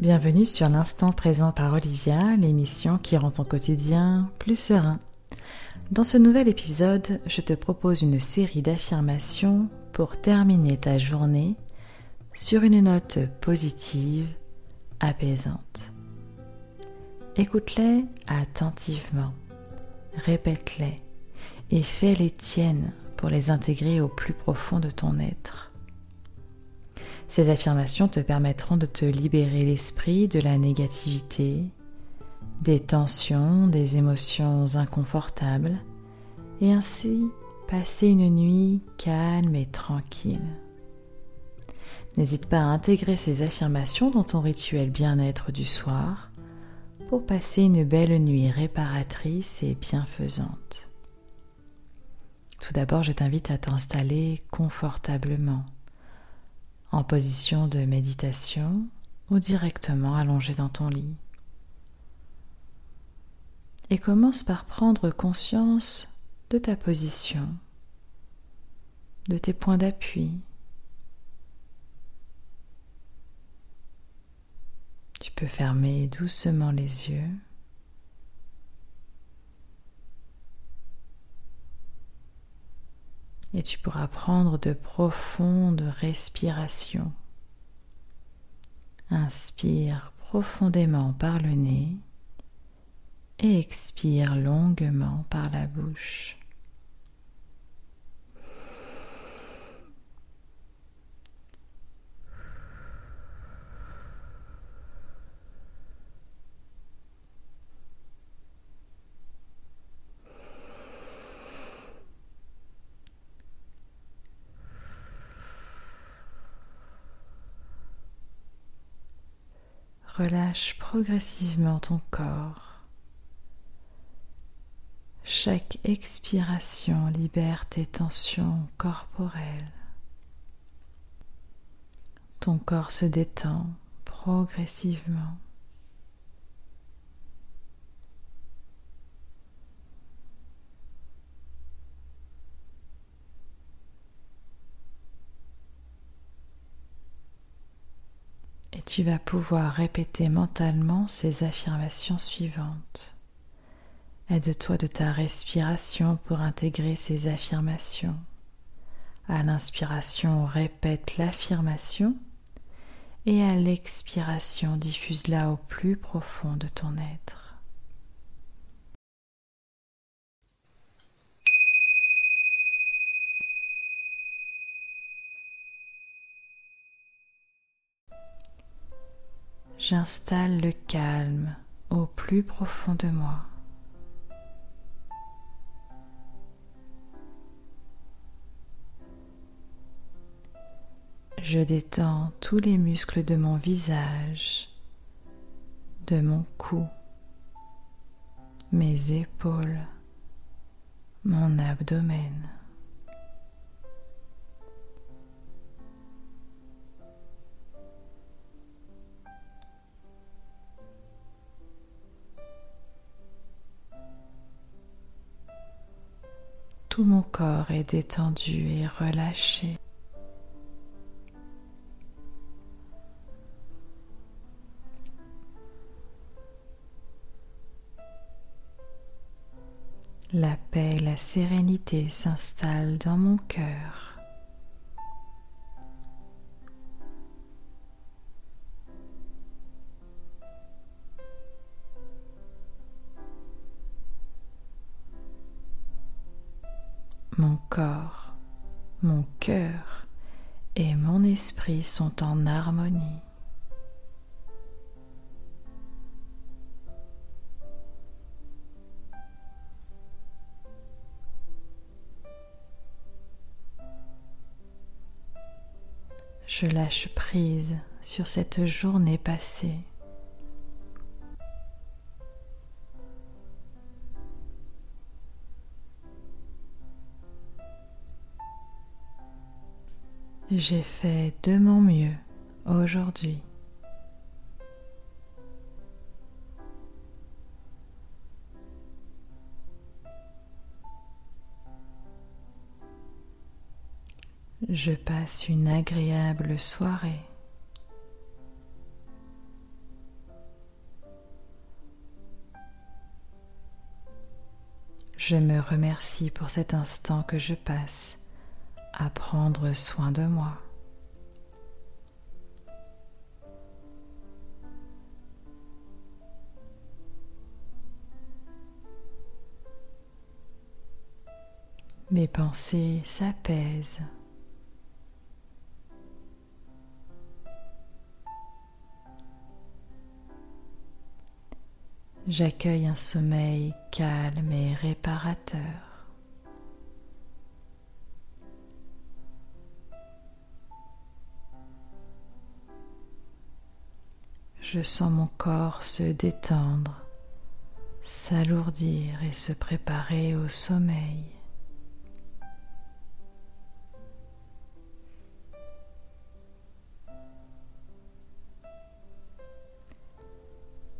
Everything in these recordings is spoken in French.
Bienvenue sur l'instant présent par Olivia, l'émission qui rend ton quotidien plus serein. Dans ce nouvel épisode, je te propose une série d'affirmations pour terminer ta journée sur une note positive, apaisante. Écoute-les attentivement, répète-les et fais les tiennes pour les intégrer au plus profond de ton être. Ces affirmations te permettront de te libérer l'esprit de la négativité, des tensions, des émotions inconfortables, et ainsi passer une nuit calme et tranquille. N'hésite pas à intégrer ces affirmations dans ton rituel bien-être du soir pour passer une belle nuit réparatrice et bienfaisante. Tout d'abord, je t'invite à t'installer confortablement en position de méditation ou directement allongé dans ton lit. Et commence par prendre conscience de ta position, de tes points d'appui. Tu peux fermer doucement les yeux. Et tu pourras prendre de profondes respirations. Inspire profondément par le nez et expire longuement par la bouche. Relâche progressivement ton corps. Chaque expiration libère tes tensions corporelles. Ton corps se détend progressivement. Tu vas pouvoir répéter mentalement ces affirmations suivantes. Aide-toi de ta respiration pour intégrer ces affirmations. À l'inspiration, répète l'affirmation et à l'expiration, diffuse-la au plus profond de ton être. J'installe le calme au plus profond de moi. Je détends tous les muscles de mon visage, de mon cou, mes épaules, mon abdomen. Tout mon corps est détendu et relâché. La paix et la sérénité s'installent dans mon cœur. Mon cœur et mon esprit sont en harmonie. Je lâche prise sur cette journée passée. J'ai fait de mon mieux aujourd'hui. Je passe une agréable soirée. Je me remercie pour cet instant que je passe à prendre soin de moi. Mes pensées s'apaisent. J'accueille un sommeil calme et réparateur. Je sens mon corps se détendre, s'alourdir et se préparer au sommeil.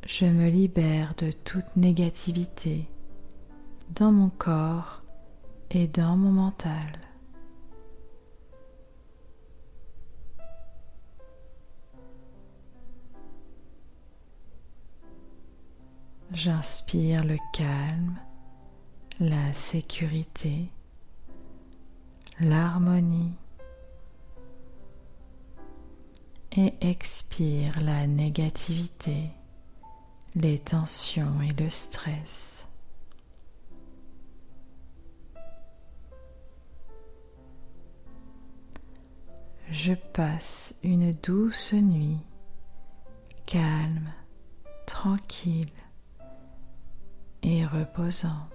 je me libère de toute négativité dans mon corps et dans mon mental. J'inspire le calme, la sécurité, l'harmonie et expire la négativité les tensions et le stress. Je passe une douce nuit, calme, tranquille et reposante.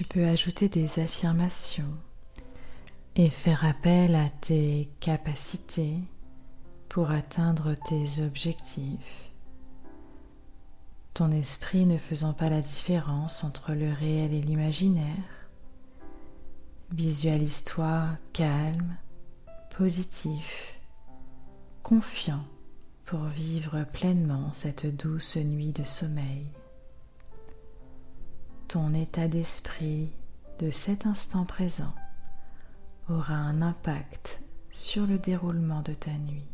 tu peux ajouter des affirmations et faire appel à tes capacités pour atteindre tes objectifs. Ton esprit ne faisant pas la différence entre le réel et l'imaginaire, visualise-toi calme, positif, confiant pour vivre pleinement cette douce nuit de sommeil ton état d'esprit de cet instant présent aura un impact sur le déroulement de ta nuit.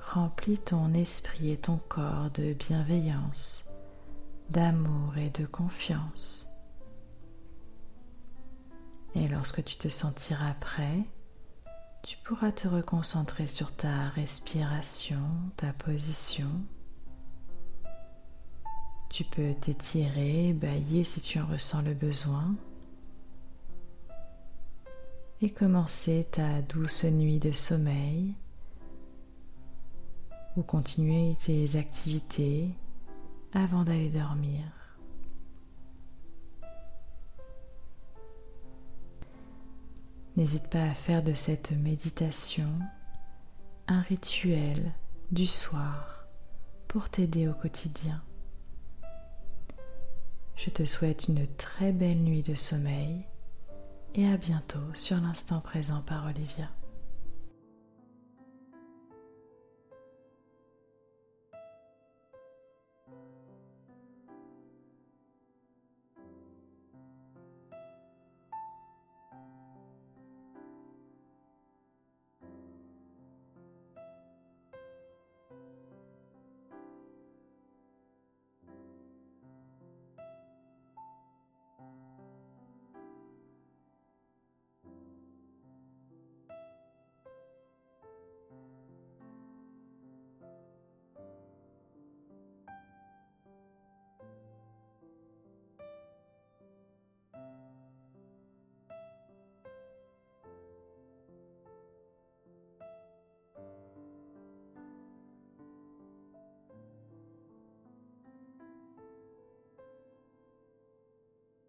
Remplis ton esprit et ton corps de bienveillance, d'amour et de confiance. Et lorsque tu te sentiras prêt, tu pourras te reconcentrer sur ta respiration, ta position tu peux t'étirer, bailler si tu en ressens le besoin. Et commencer ta douce nuit de sommeil ou continuer tes activités avant d'aller dormir. N'hésite pas à faire de cette méditation un rituel du soir pour t'aider au quotidien. Je te souhaite une très belle nuit de sommeil et à bientôt sur l'instant présent par Olivia.